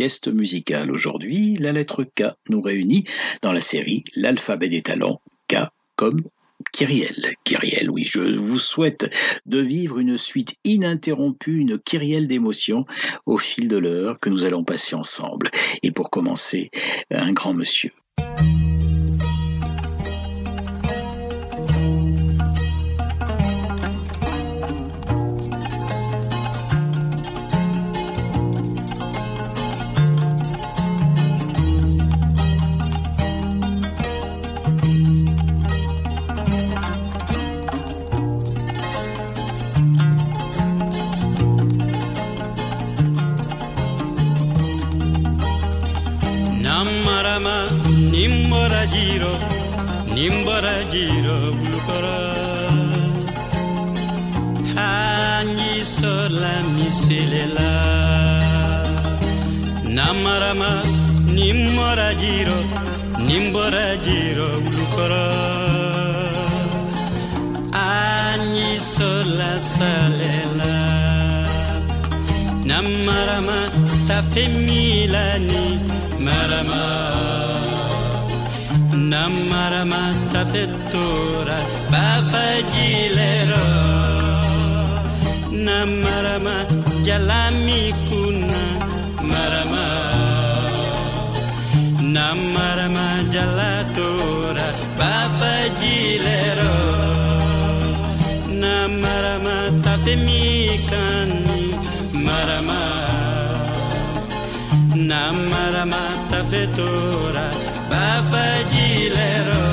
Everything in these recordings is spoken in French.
sieste musicale. Aujourd'hui, la lettre K nous réunit dans la série L'alphabet des talents, K comme Kyriel. Kyriel, oui, je vous souhaite de vivre une suite ininterrompue, une Kyriel d'émotions au fil de l'heure que nous allons passer ensemble. Et pour commencer, un grand monsieur. Nimborajiro, nimbara gira ulukara hangi sola miselela namarama nimbara gira nimbara gira ulukara hangi sola salela namarama Namara matta fettura ba fagilero Namara ma jalami kuna marama Namara ma jalatura ba fagilero Namara matta femikani marama Namara matta fettura bafagilero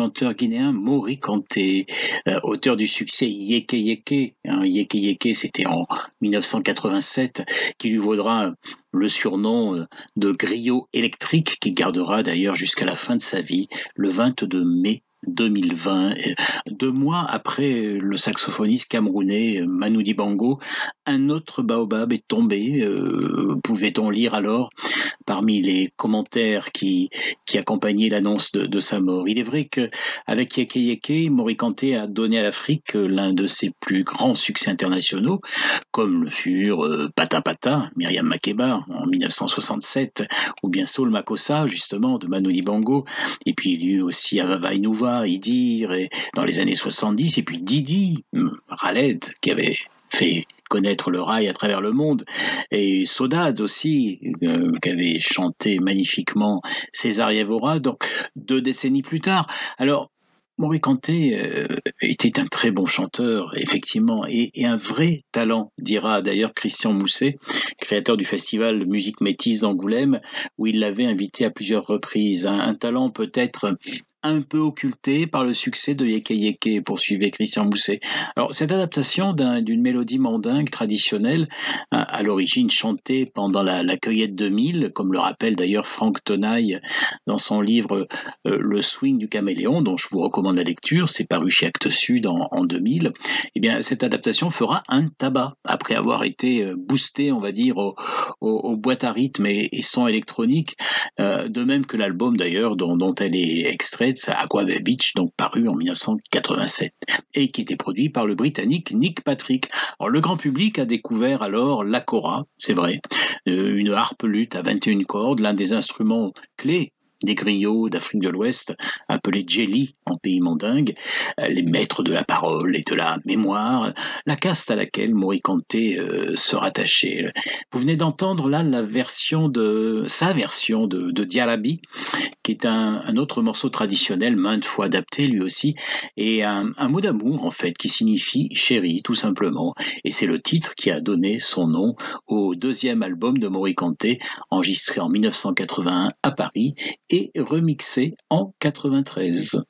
chanteur guinéen Mori Kanté, euh, auteur du succès Yeke Yeke. Hein, Yeke Yeke, c'était en 1987, qui lui vaudra le surnom euh, de griot électrique, qui gardera d'ailleurs jusqu'à la fin de sa vie, le 22 mai 2020, deux mois après le saxophoniste camerounais Manu Dibango, un autre baobab est tombé. Euh, pouvait-on lire alors parmi les commentaires qui, qui accompagnaient l'annonce de, sa mort Il est vrai que avec Yeke Yeke, Morikante a donné à l'Afrique l'un de ses plus grands succès internationaux, comme le furent euh, Pata Pata, Myriam Makeba en 1967, ou bien Soul Makossa justement de Manu Dibango, et puis il y eut aussi Avava Idir, dans les années 70, et puis Didi, Raled, qui avait fait connaître le rail à travers le monde, et Sodade aussi, euh, qui avait chanté magnifiquement César Yavora, donc deux décennies plus tard. Alors, Maurice Kanté euh, était un très bon chanteur, effectivement, et, un vrai talent, dira d'ailleurs Christian Mousset, créateur du festival Musique Métisse d'Angoulême, où il l'avait invité à plusieurs reprises. un talent peut-être un peu occulté par le succès de Yeke Yeke, poursuivait Christian Mousset. Alors, cette adaptation d'une mélodie mandingue traditionnelle, à, l'origine chantée pendant la, cueillette de comme le rappelle d'ailleurs Franck Tenaille dans son livre euh, Le swing du caméléon, dont je vous recommande la lecture, c'est paru chez Actes Sud en, 2000, eh bien, cette adaptation fera un tabac, après avoir été euh, boostée, on va dire, aux boîtes à rythme et, et son électronique, euh, de même que l'album d'ailleurs dont elle est extraite à Aqua Beach, donc paru en 1987, et qui était produit par le Britannique Nick Patrick. Le grand public a découvert alors l'Acora, c'est vrai, euh, une harpe lutte à 21 cordes, l'un des instruments clés des griots d'Afrique de l'Ouest, appelés Jelly en pays mandingue, euh, les maîtres de la parole et de la mémoire, la caste à laquelle Morikante euh, se rattachait. Vous venez d'entendre là la version de sa version de, de qui est un, autre morceau traditionnel, maintes fois adapté lui aussi, et un, mot d'amour en fait qui signifie chérie tout simplement. Et c'est le titre qui a donné son nom au deuxième album de Morikante, enregistré en 1981 à Paris et remixé en 93.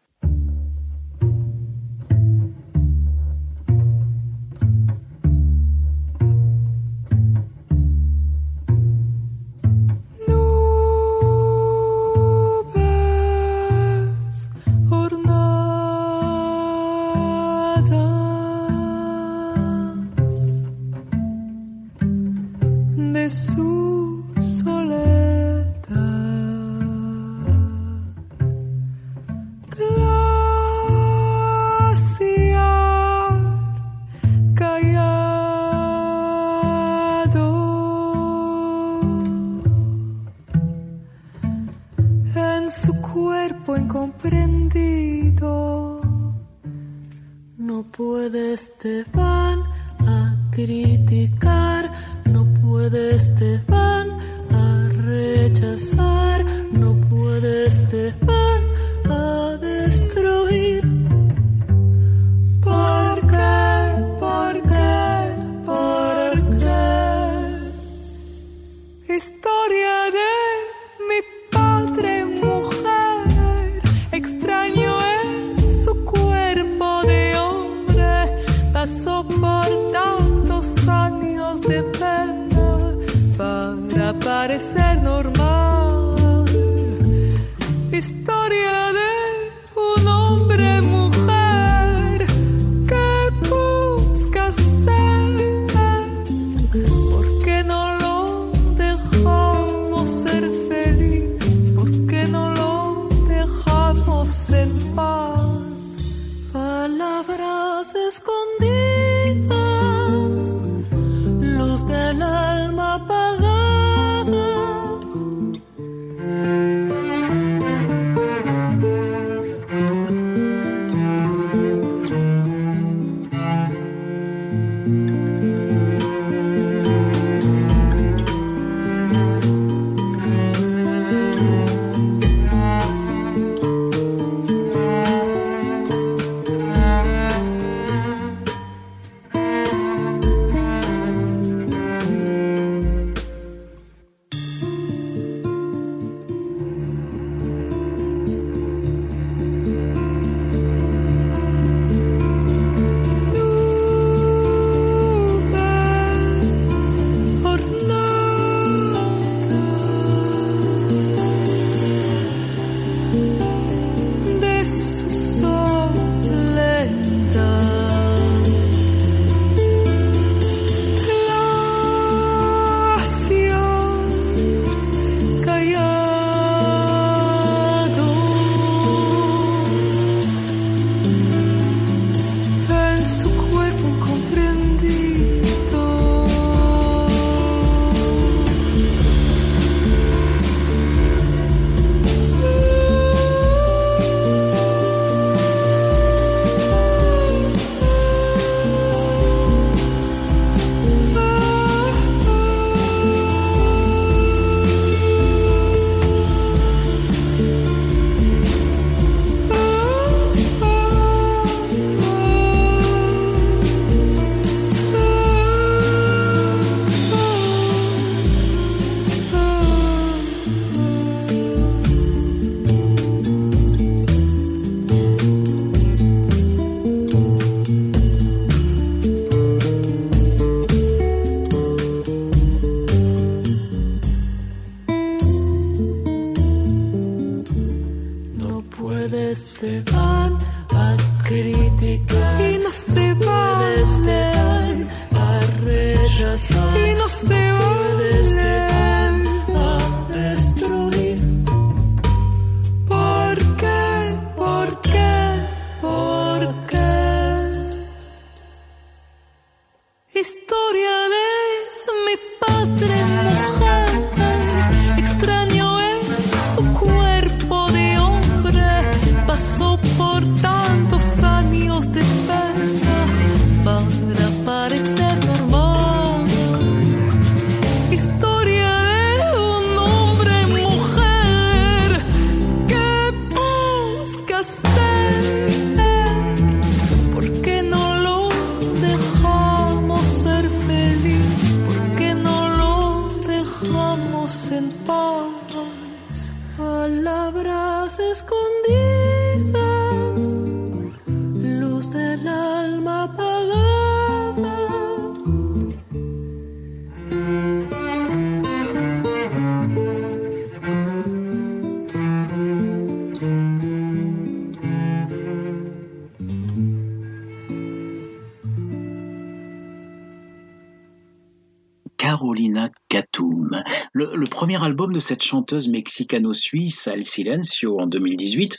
Cette chanteuse mexicano-suisse, El Silencio, en 2018,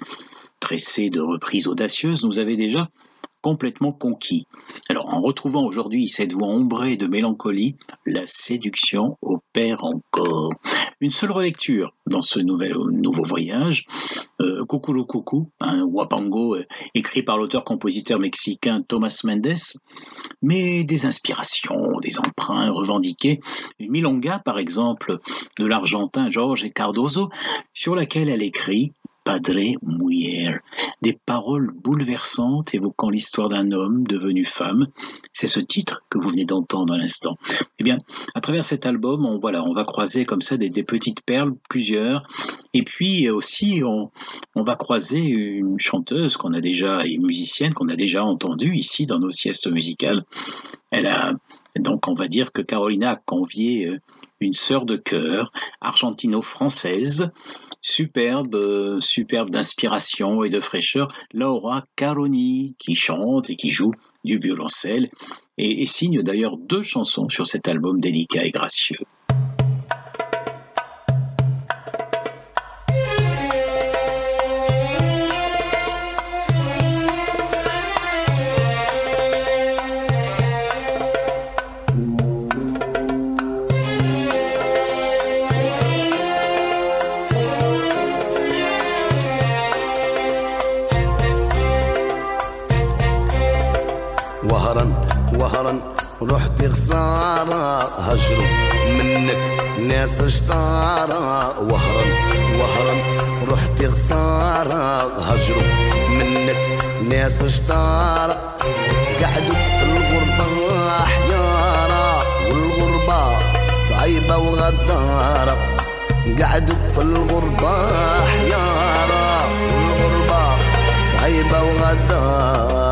tressé de reprises audacieuses, nous avait déjà complètement conquis. Alors, en retrouvant aujourd'hui cette voix ombrée de mélancolie, la séduction opère encore. Une seule relecture dans ce nouvel, nouveau voyage, euh, Cuculo Cucu, un wapango euh, écrit par l'auteur-compositeur mexicain Thomas Mendes, mais des inspirations, des emprunts revendiqués. Une milonga, par exemple, de l'argentin Jorge Cardozo, sur laquelle elle écrit Padre Mujer, des paroles bouleversantes évoquant l'histoire d'un homme devenu femme. C'est ce titre que vous venez d'entendre à l'instant. Eh bien, à travers cet album, on, voilà, on va croiser comme ça des, petites perles, plusieurs, et puis aussi on, on va croiser une chanteuse qu'on a déjà, et musicienne qu'on a déjà entendue ici dans nos siestes musicales. Elle a donc on va dire que Carolina a convié euh, une sœur de cœur argentino-française, superbe, superbe d'inspiration et de fraîcheur, Laura Caroni, qui chante et qui joue du violoncelle et signe d'ailleurs deux chansons sur cet album délicat et gracieux. ناس اشطارة وهرا وهرا رحت خسارة هجروا منك ناس اشطارة قعدوا في الغربة حيارة والغربة صعيبة وغدارة. قعدوا في الغربة حيارة والغربة صعيبة وغدارة.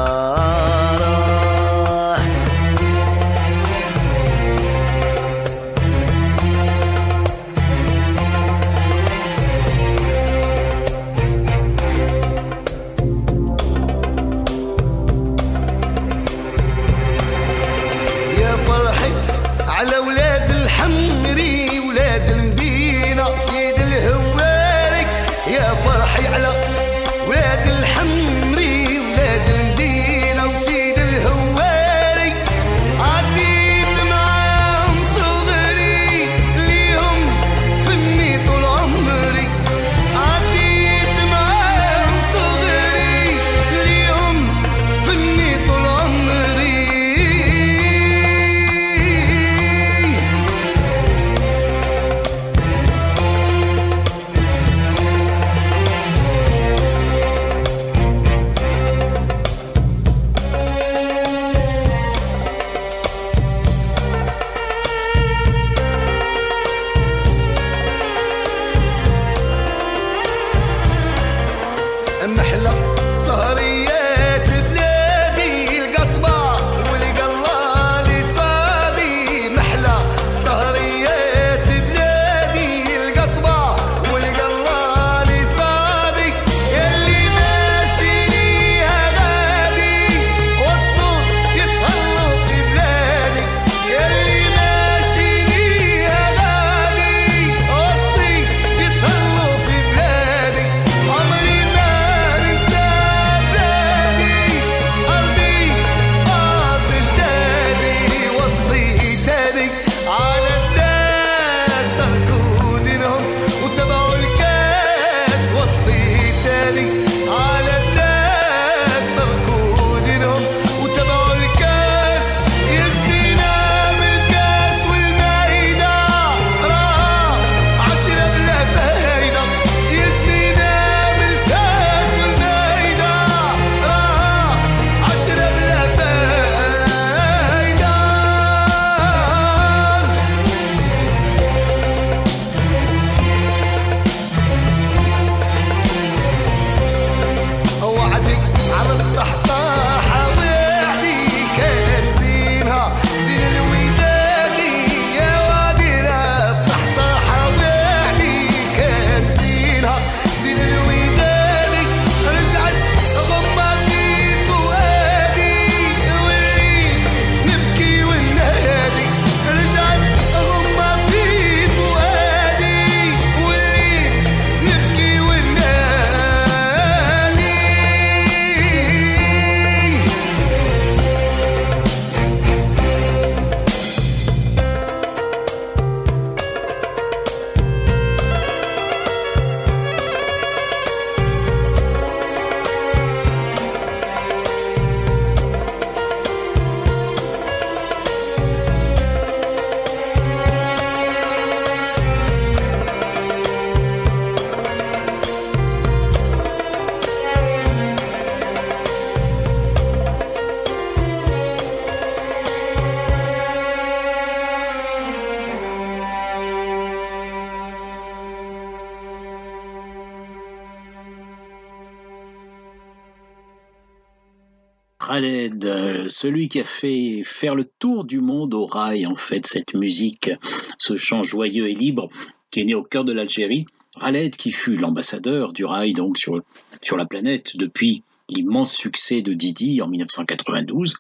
Celui qui a fait faire le tour du monde au rail, en fait, cette musique, ce chant joyeux et libre qui est né au cœur de l'Algérie. Khaled qui fut l'ambassadeur du rail donc sur, sur la planète depuis l'immense succès de Didi en 1992.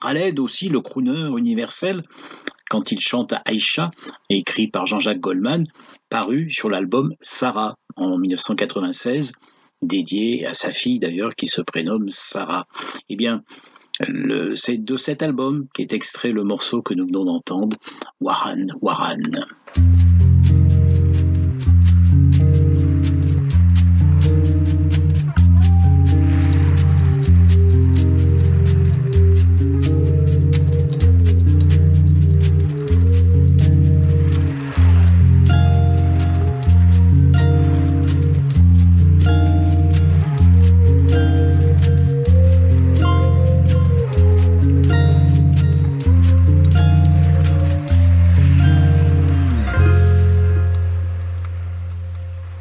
Khaled aussi le crooner universel quand il chante Aïcha, écrit par Jean-Jacques Goldman, paru sur l'album Sarah en 1996 dédié à sa fille d'ailleurs qui se prénomme Sarah. Eh bien, c'est de cet album qu'est extrait le morceau que nous venons d'entendre, Waran Waran.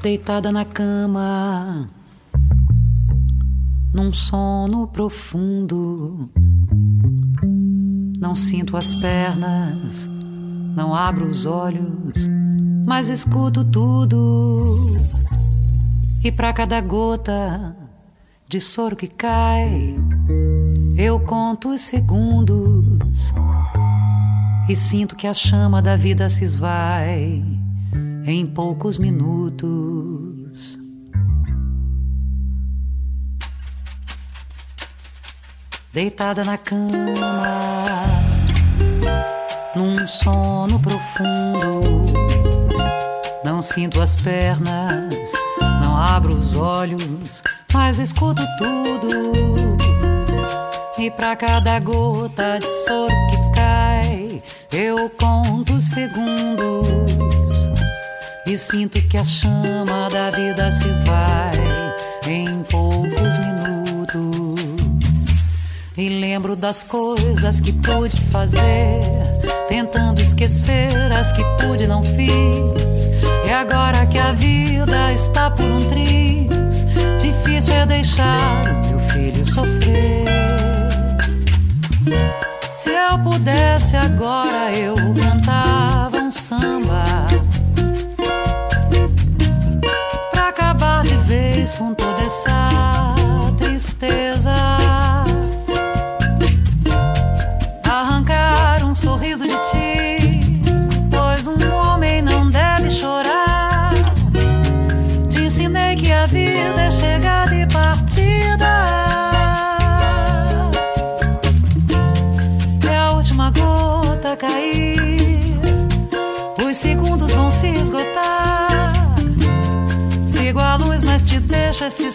Deitada na cama, num sono profundo. Não sinto as pernas, não abro os olhos, mas escuto tudo. E para cada gota de soro que cai, eu conto os segundos e sinto que a chama da vida se esvai em poucos minutos. Deitada na cama, num sono profundo, não sinto as pernas, não abro os olhos, mas escuto tudo. E para cada gota de soro que cai, eu conto segundos e sinto que a chama da vida se esvai em poucos minutos. E lembro das coisas que pude fazer, tentando esquecer as que pude não fiz. E agora que a vida está por um triz, difícil é deixar o meu filho sofrer. Se eu pudesse agora eu cantava um samba junto de esa tristeza.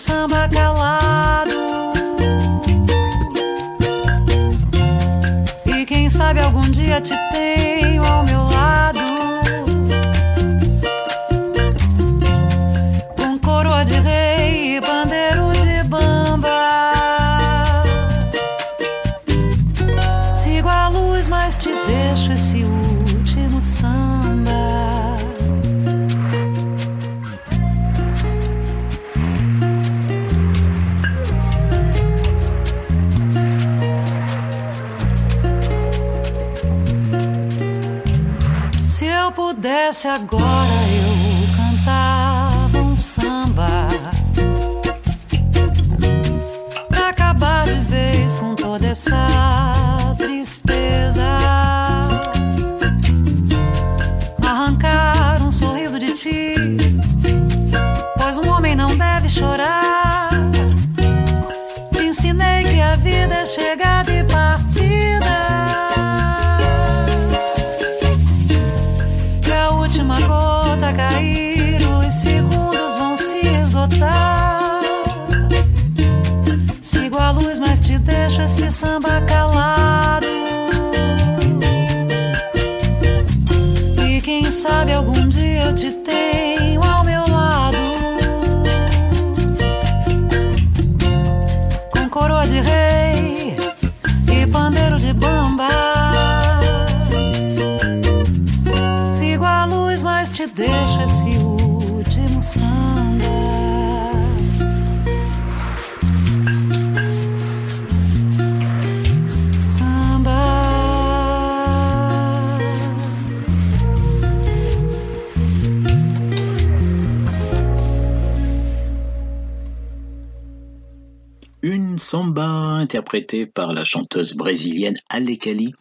Samba calado. E quem sabe algum dia te tenho eu pudesse agora eu samba interprétée par la chanteuse brésilienne Alekali,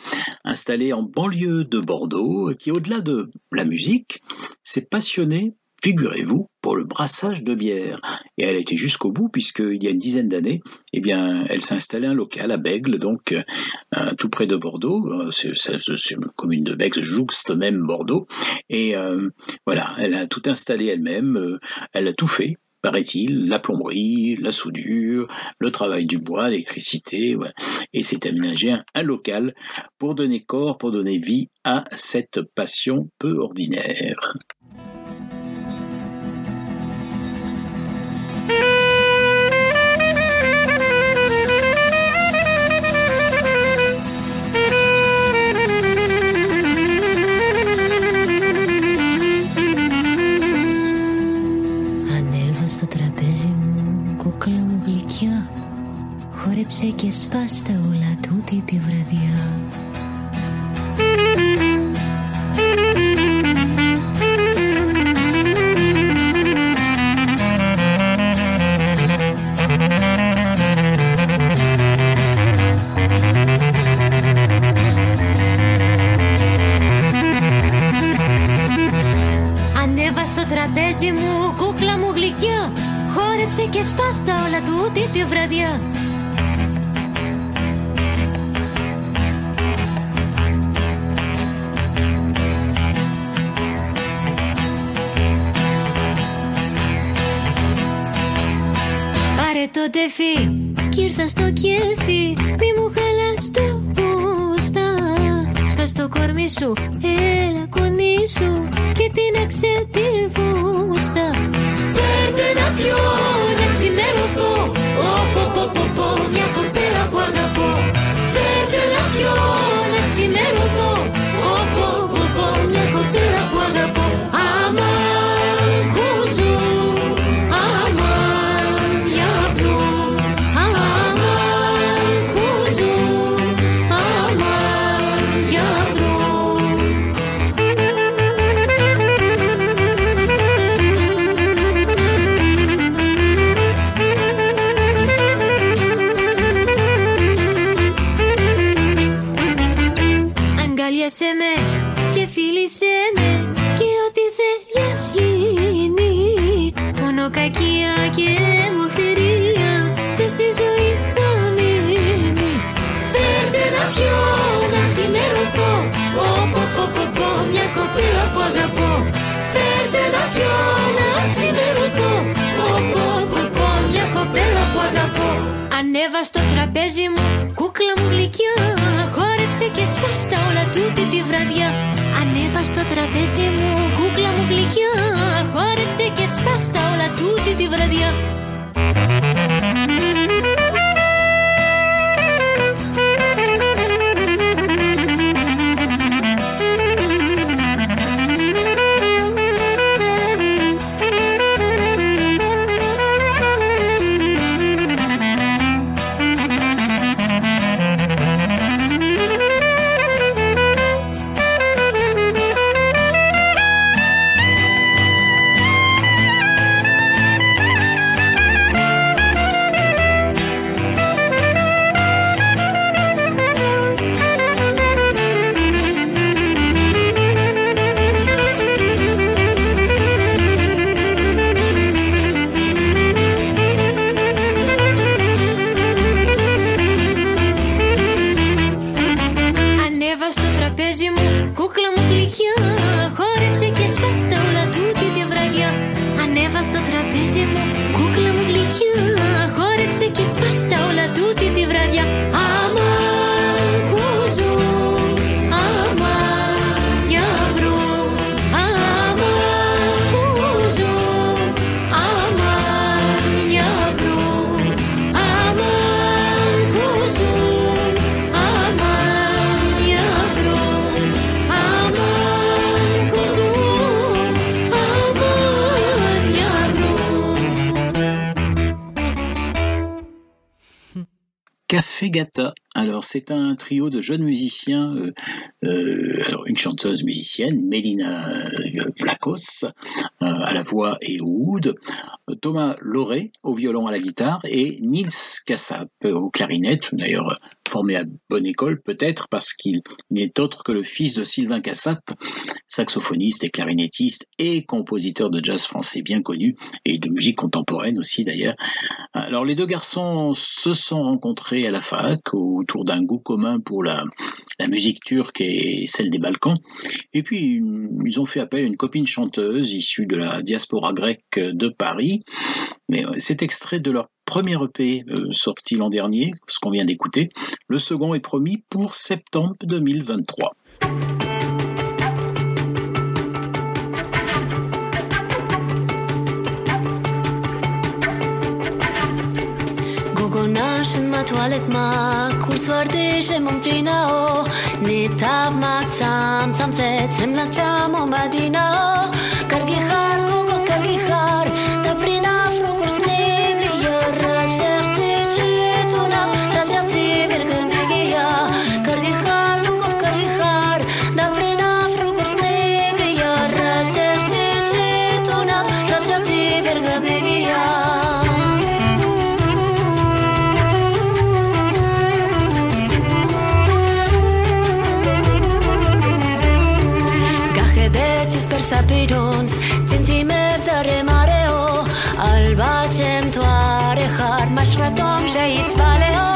installée en banlieue de Bordeaux, qui au-delà de la musique, s'est passionnée figurez-vous, pour le brassage de bière. Et elle a été jusqu'au bout, puisqu'il y a une dizaine d'années, eh bien, elle s'est installée un local à Bègle, donc euh, tout près de Bordeaux. Euh, c'est, une commune de Bègle, jouxte même Bordeaux. Et euh, voilà, elle a tout installé elle-même, elle a tout fait paraît-il, la plomberie, la soudure, le travail du bois, l'électricité, et s'est aménagé un, un, local pour donner corps, pour donner vie à cette passion peu ordinaire. Χόρεψε και σπάστα όλα τούτη τη βραδιά. Ανέβα στο τραπέζι μου, κούκλα μου γλυκιά Χόρεψε και σπάστα όλα τούτη τη βραδιά το τεφί Κι ήρθα στο κέφι. Μη μου χαλάς το πούστα Σπάς το κορμί σου Έλα κονίσου Και τίναξε τη φούστα. Φέρτε να πιω Να ξημερωθώ. Ωπ, ωπ, ωπ, ωπ, Μια κοπέλα που αγαπώ. Φέρτε να πιω Να ξημερωθώ. Ωπ, ωπ, ωπ, Μια κοπέλα που αγαπώ. Άμα κακία και μοχθηρία μες στη ζωή θα μείνει. Φέρτε να πιω, να ξημερωθώ. Ωπ, ωπ, ωπ, ωπ, μια κοπέλα που αγαπώ. Φέρτε να πιω, να ξημερωθώ. Ωπ, ωπ, ωπ, μια κοπέλα που αγαπώ. Ανέβα στο τραπέζι μου, κούκλα μου γλυκιά. Χόρεψε και σπάστα όλα τούτη τη βραδιά Ανέβα στο τραπέζι μου, κούκλα μου γλυκιά. Χόρεψε και σπάστα όλα τούτη τη βραδιά Café Gata, Alors, c'est un trio de jeunes musiciens, euh, euh, alors une chanteuse musicienne, Mélina euh, Vlakos, euh, à la voix et au oud, Thomas Loré au violon à la guitare et Nils Kassap au clarinette, d'ailleurs formé à bonne école peut-être parce qu'il n'est autre que le fils de Sylvain Kassap, saxophoniste et clarinettiste et compositeur de jazz français bien connu et de musique contemporaine aussi d'ailleurs. Alors les deux garçons se sont rencontrés à la fac autour d'un goût commun pour la, musique turque et celle des Balkans. Et puis ils ont fait appel à une copine chanteuse issue de la diaspora grecque de Paris. Mais euh, c'est extrait de leur premier EP euh, sorti l'an dernier, ce qu'on vient d'écouter. Le second est promis pour septembre 2023. Gogonashën ma toalet ma Kur swardishe më mfrina o. Një tav ma cam Cam se crim la qam o madina o. Kargi har, gogo kargi har sapirons, țințimeb zare mareo, albacem toare har, mașratom și aici valeo,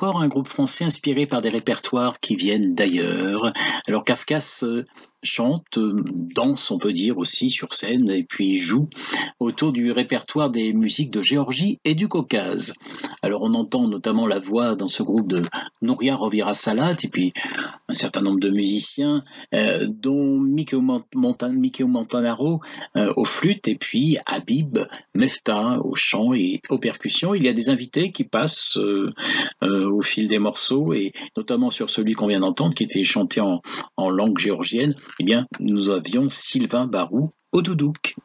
encore un groupe français inspiré par des répertoires qui viennent d'ailleurs. Alors Kafkas euh, chante, euh, danse, on peut dire aussi sur scène, et puis joue autour du répertoire des musiques de Géorgie et du Caucase. Alors on entend notamment la voix dans ce groupe de Nouria Rovira Salat, et puis un certain nombre de musiciens, euh, dont Mikeo, Montan Montanaro euh, aux flûtes, et puis Habib Mefta au chant et aux percussions. Il y a des invités qui passent au fil des morceaux, et notamment sur celui qu'on vient d'entendre, qui était chanté en, en langue géorgienne eh bien, nous avions Sylvain Barou au doudouk.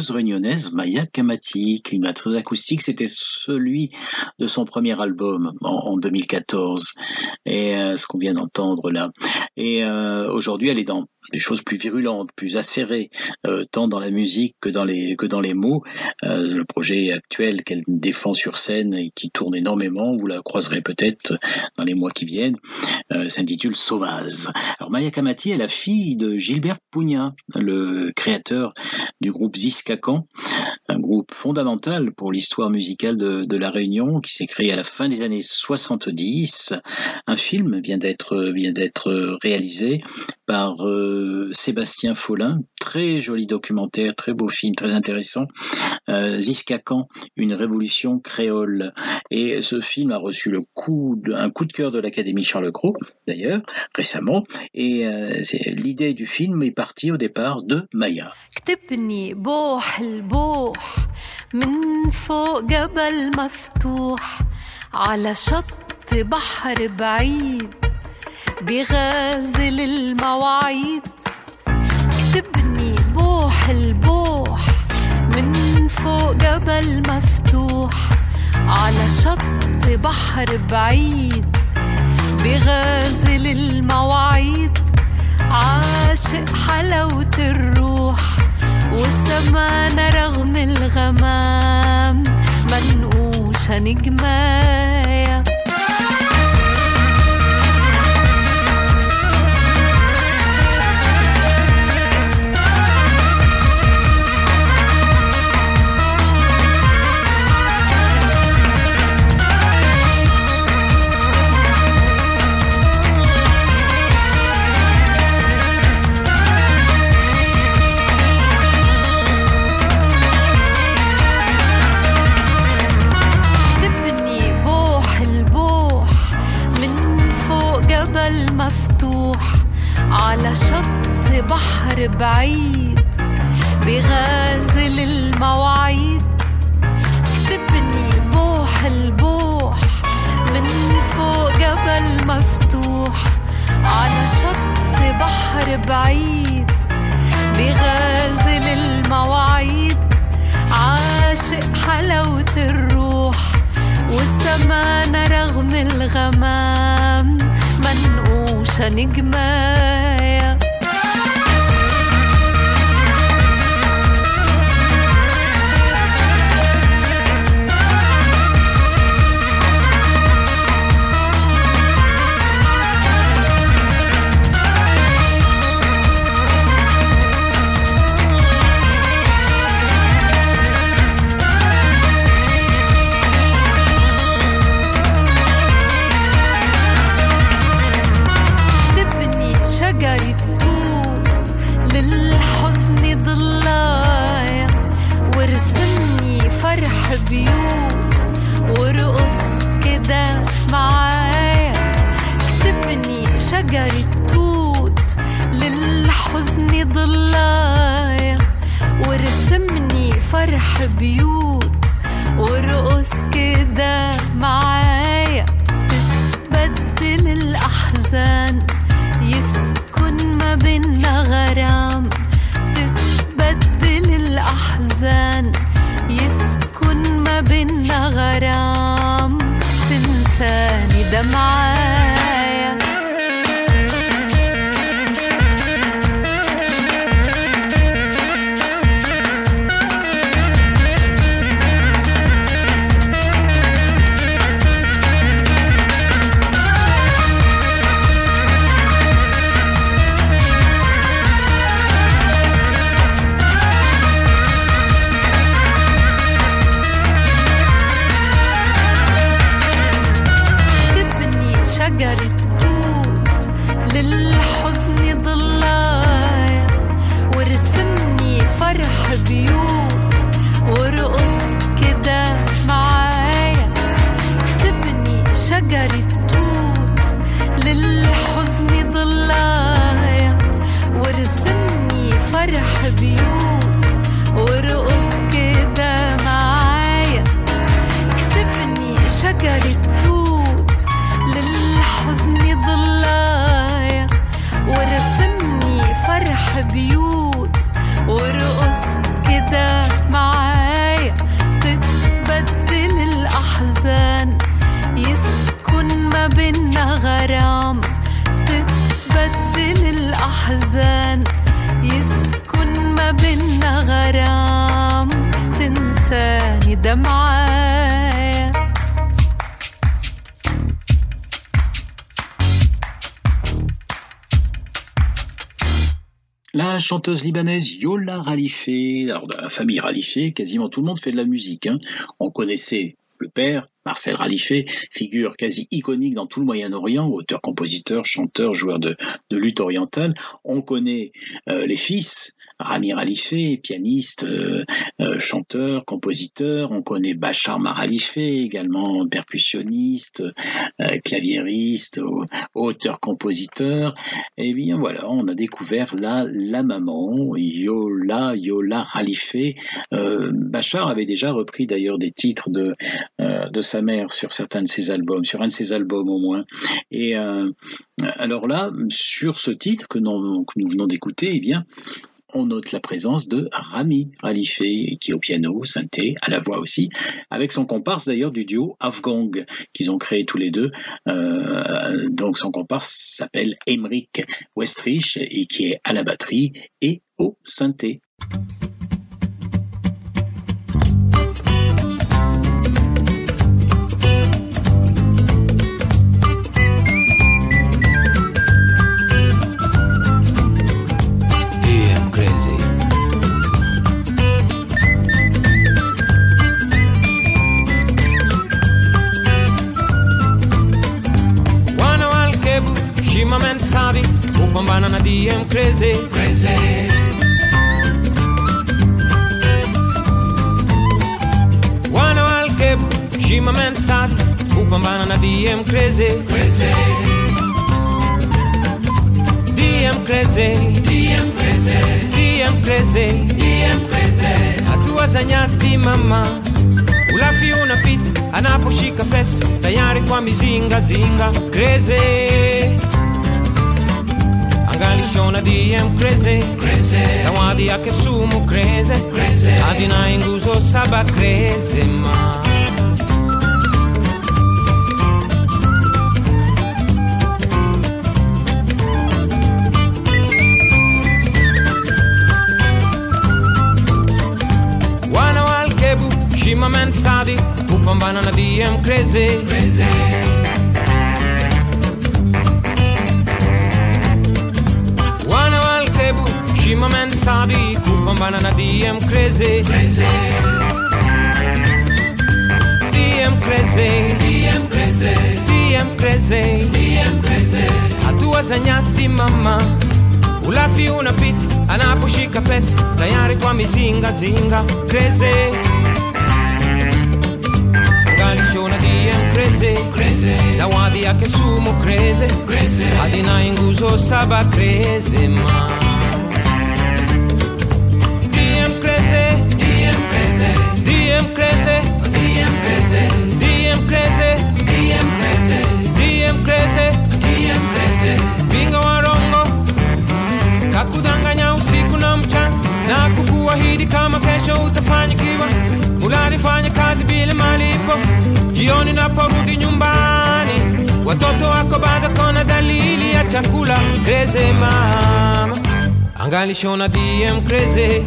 Chanteuse réunionnaise Maya Kamati, climat très acoustique. C'était celui de son premier album en, en 2014, et euh, ce qu'on vient d'entendre là. Et euh, aujourd'hui, elle est dans des choses plus virulentes, plus acérées, euh, tant dans la musique que dans les que dans les mots. Euh, le projet actuel qu'elle défend sur scène et qui tourne énormément, vous la croiserez peut-être dans les mois qui viennent, euh, s'intitule Sauvage. Alors Maya Kamati est la fille de Gilbert Pugna, le créateur du groupe Ziskakan, un groupe fondamental pour l'histoire musicale de, de la Réunion qui s'est créé à la fin des années 70. Un film vient d'être vient d'être réalisé par euh, Sébastien Follin. Très joli documentaire, très beau film, très intéressant. Euh, Ziskakan, une révolution créole. Et ce film a reçu un coup de cœur de l'Académie Charles Cros, d'ailleurs, récemment. Et euh, l'idée du film est partie au départ de Maya. بغازل المواعيد. اكتبني بوح البوح من فوق جبل مفتوح على شط بحر بعيد. بغازل المواعيد عاشق حلاوة الروح والسمانة رغم الغمام. منقوشة نجمايا. جبل مفتوح على شط بحر بعيد بغازل المواعيد. تبني بوح البوح من فوق جبل مفتوح على شط بحر بعيد بغازل المواعيد. عاشق حلاوة الروح والسمانة رغم الغمام. منقوشة نجمايا فرح بيوت. وأرقص كده معايا. اكتبني شجرة توت للحزن ضلايا. وارسمني فرح بيوت. وأرقص كده معايا. تتبدل الأحزان. يسكن ما بينا غرام. تتبدل الأحزان. منا غرام تنساني دمعات chanteuse libanaise Yola Ralifé, alors la famille Ralifé, quasiment tout le monde fait de la musique. hein. On connaissait le père, Marcel Ralifé, figure quasi iconique dans tout le Moyen-Orient, auteur, compositeur, chanteur, joueur de, de lutte orientale. On connaît euh, les fils, Rami Ralifé, pianiste, euh, euh, chanteur, compositeur. On connaît Bachar Maralifé, également percussionniste, euh, claviériste, au- auteur-compositeur. Et bien voilà, on a découvert là la maman, Yola, Yola Ralifé. Bachar avait déjà repris d'ailleurs des titres de, sa mère sur certains de ses albums, sur un de ses albums au moins. Et alors là, sur ce titre que nous, que nous venons d'écouter, eh bien, on note la présence de Rami Ralifé, qui est au piano, synthé, à la voix aussi, avec son comparse d'ailleurs du duo Afgong, qu'ils ont créé tous les deux. Euh, donc son comparse s'appelle Emeric Westrich, et qui est à la batterie et au synthé. Kupambana na DM crazy. Crazy. Wana walkebu, shima men stavi, kupambana na DM crazy. Crazy. DM crazy, DM crazy, DM crazy, DM crazy. Hatua za nyati mama, ulafi unapita anaposhika pesa, tayari kwa mizinga zinga crazy. Galiciona di em crazy Crazy Zawadi ake sumu crazy Crazy Adina inguzo saba crazy ma. Wana wal kebu Shima men study Pupan banana di em crazy Crazy men stadi kupambana na dm crazy, crazy. DM crazy, DM crazy, DM crazy, DM crazy. Hatua za nyati mama, ulafi unapita anaposhika pesa, tayari kwa mizinga zinga crazy. Angalishona DM crazy, crazy. Zawadi yake sumu crazy, crazy. Hadi na nguzo saba crazy ma. DM crazy, DM crazy, DM crazy, DM crazy, DM crazy, DM crazy. Bingo wa rongo kakudanganya usiku na mchana. Na kukuahidi kama kesho utafanikiwa. Unalifanya kazi bila malipo, jioni naporudi nyumbani. Watoto wako bado kona dalili ya chakula. Crazy mama angalishona DM crazy,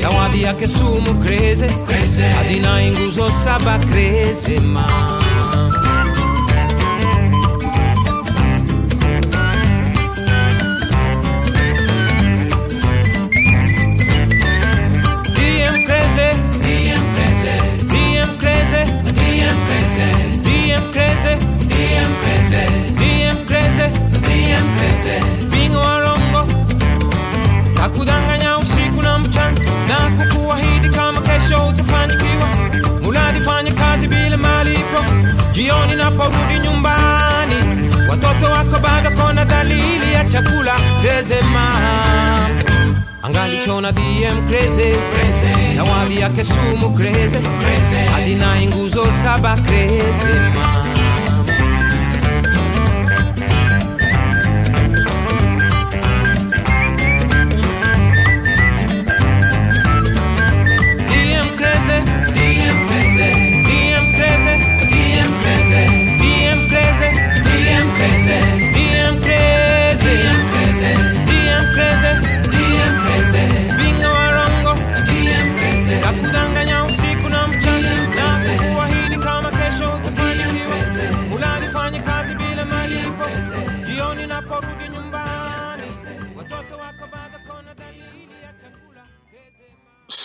zawadi yake sumu crazy, crazy. hadi na nguzo saba crazy. Mama DM crazy, DM crazy, DM crazy, jioni naporudi nyumbani. Watoto wako bado kona dalili ya chakula. rezema angalichona DM crazy, zawadi yake sumu crazy, adinai nguzo saba crazy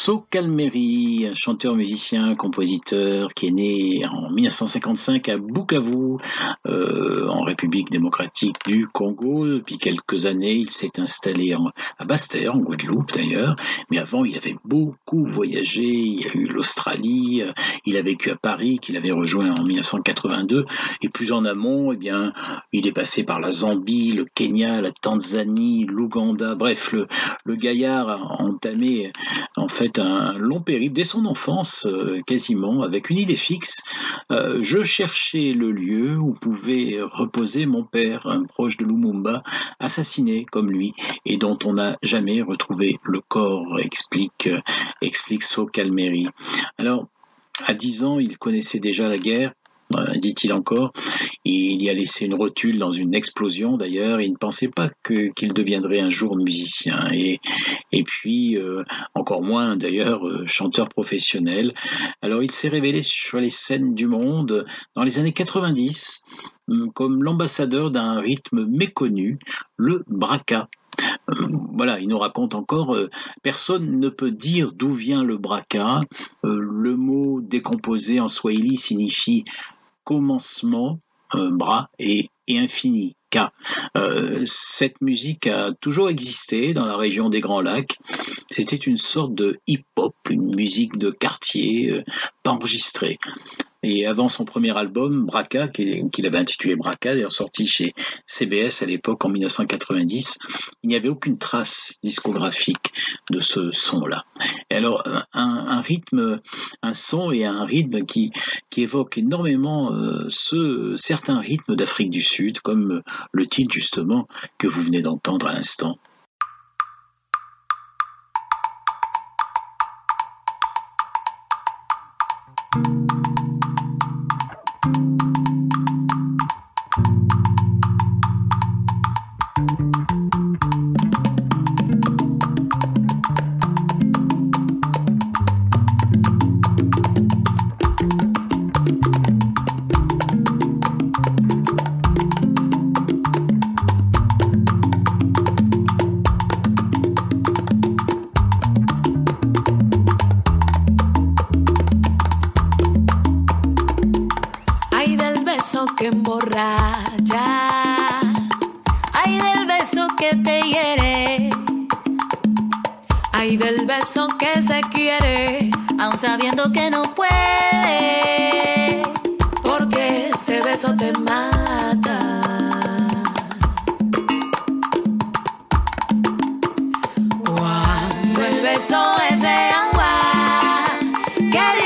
So Calmeri, chanteur, musicien, compositeur qui est né en 1955 à Bukavu, euh, en République démocratique du Congo. Depuis quelques années, il s'est installé en, à Basse-Terre, en Guadeloupe d'ailleurs. Mais avant, il avait beaucoup voyagé. Il y a eu l'Australie, euh, il a vécu à Paris, qu'il avait rejoint en 1982. Et plus en amont, eh bien, il est passé par la Zambie, le Kenya, la Tanzanie, l'Ouganda. Bref, le, le gaillard a entamé en fait un long périple dès son enfance, euh, quasiment, avec une idée fixe. Euh, je cherchais le lieu où pouvait reposer mon père, un proche de Lumumba, assassiné comme lui, et dont on n'a jamais retrouvé le corps, explique, euh, explique So Calmeri. Alors, à 10 ans, il connaissait déjà la guerre, dit-il encore. Il y a laissé une rotule dans une explosion d'ailleurs. Il ne pensait pas qu'il deviendrait un jour musicien et et puis euh, encore moins d'ailleurs euh, chanteur professionnel. Alors il s'est révélé sur les scènes du monde dans les années 90 hum, comme l'ambassadeur d'un rythme méconnu, le braca. Euh, voilà, il nous raconte encore, euh, personne ne peut dire d'où vient le braca. Euh, le mot décomposé en swahili signifie commencement, euh, bras, et, infini, K. Euh, cette musique a toujours existé dans la région des Grands Lacs. C'était une sorte de hip-hop, une musique de quartier, euh, pas enregistrée. Et avant son premier album, Braca, qu'il avait intitulé Braca, d'ailleurs sorti chez CBS à l'époque en 1990, il n'y avait aucune trace discographique de ce son-là. Et alors, un, un rythme, un son et un rythme qui, qui évoque énormément euh, ce, certains rythmes d'Afrique du Sud, comme le titre justement que vous venez d'entendre à l'instant. Get it.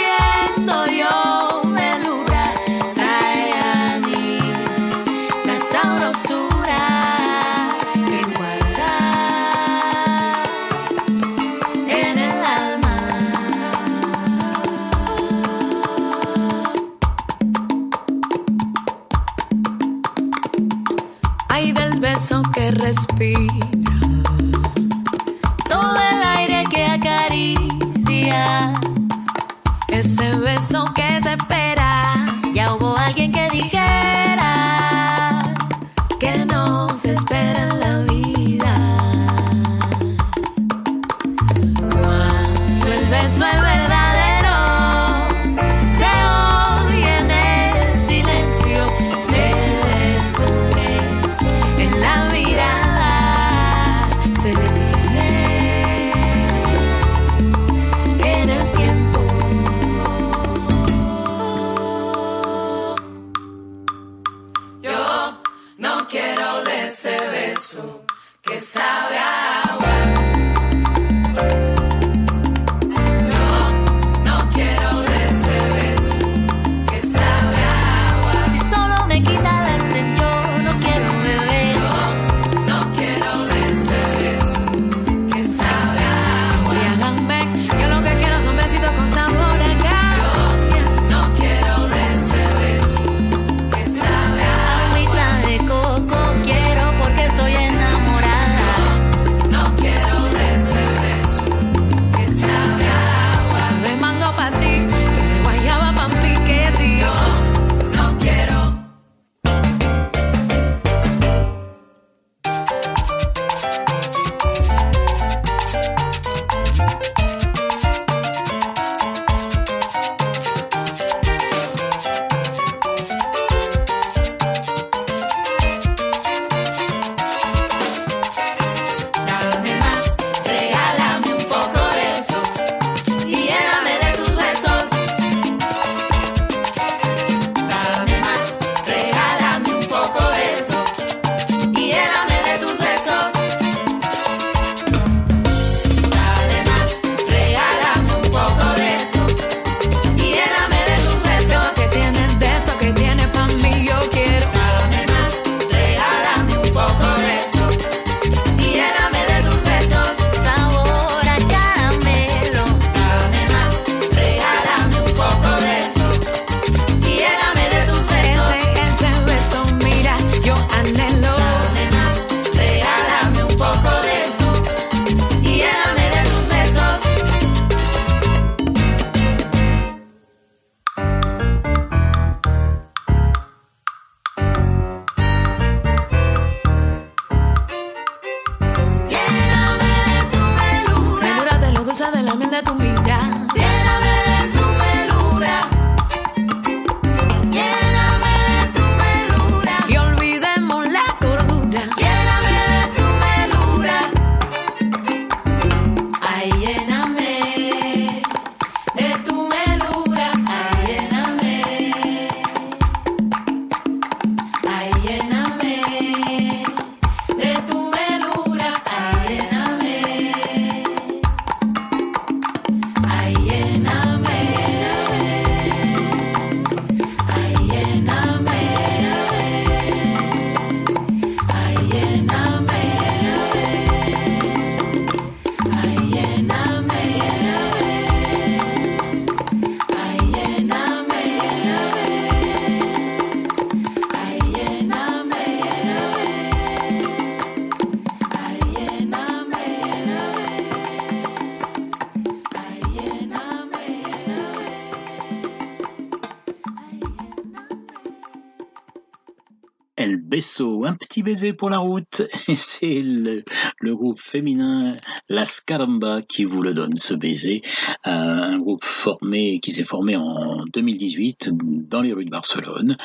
Un petit baiser pour la route. Et c'est le, groupe féminin Las Caramba qui vous le donne, ce baiser. Un groupe formé, qui s'est formé en 2018 dans les rues de Barcelone.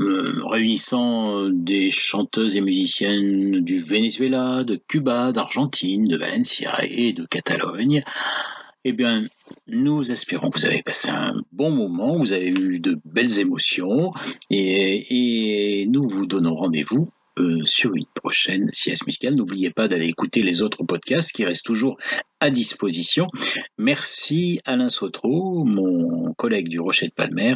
euh, réunissant des chanteuses et musiciennes du Venezuela, de Cuba, d'Argentine, de Valencia et de Catalogne. Eh bien, nous espérons que vous avez passé un bon moment, vous avez eu de belles émotions et, nous vous donnons rendez-vous euh, sur une prochaine sieste musicale. N'oubliez pas d'aller écouter les autres podcasts qui restent toujours à disposition. Merci Alain Sautreau, mon collègue du Rocher de Palmer,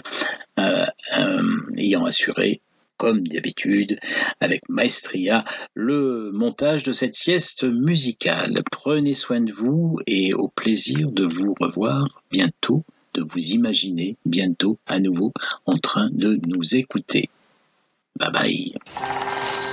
euh, euh, ayant assuré comme d'habitude, avec maestria, le montage de cette sieste musicale. Prenez soin de vous et au plaisir de vous revoir bientôt, de vous imaginer bientôt à nouveau en train de nous écouter. Bye bye.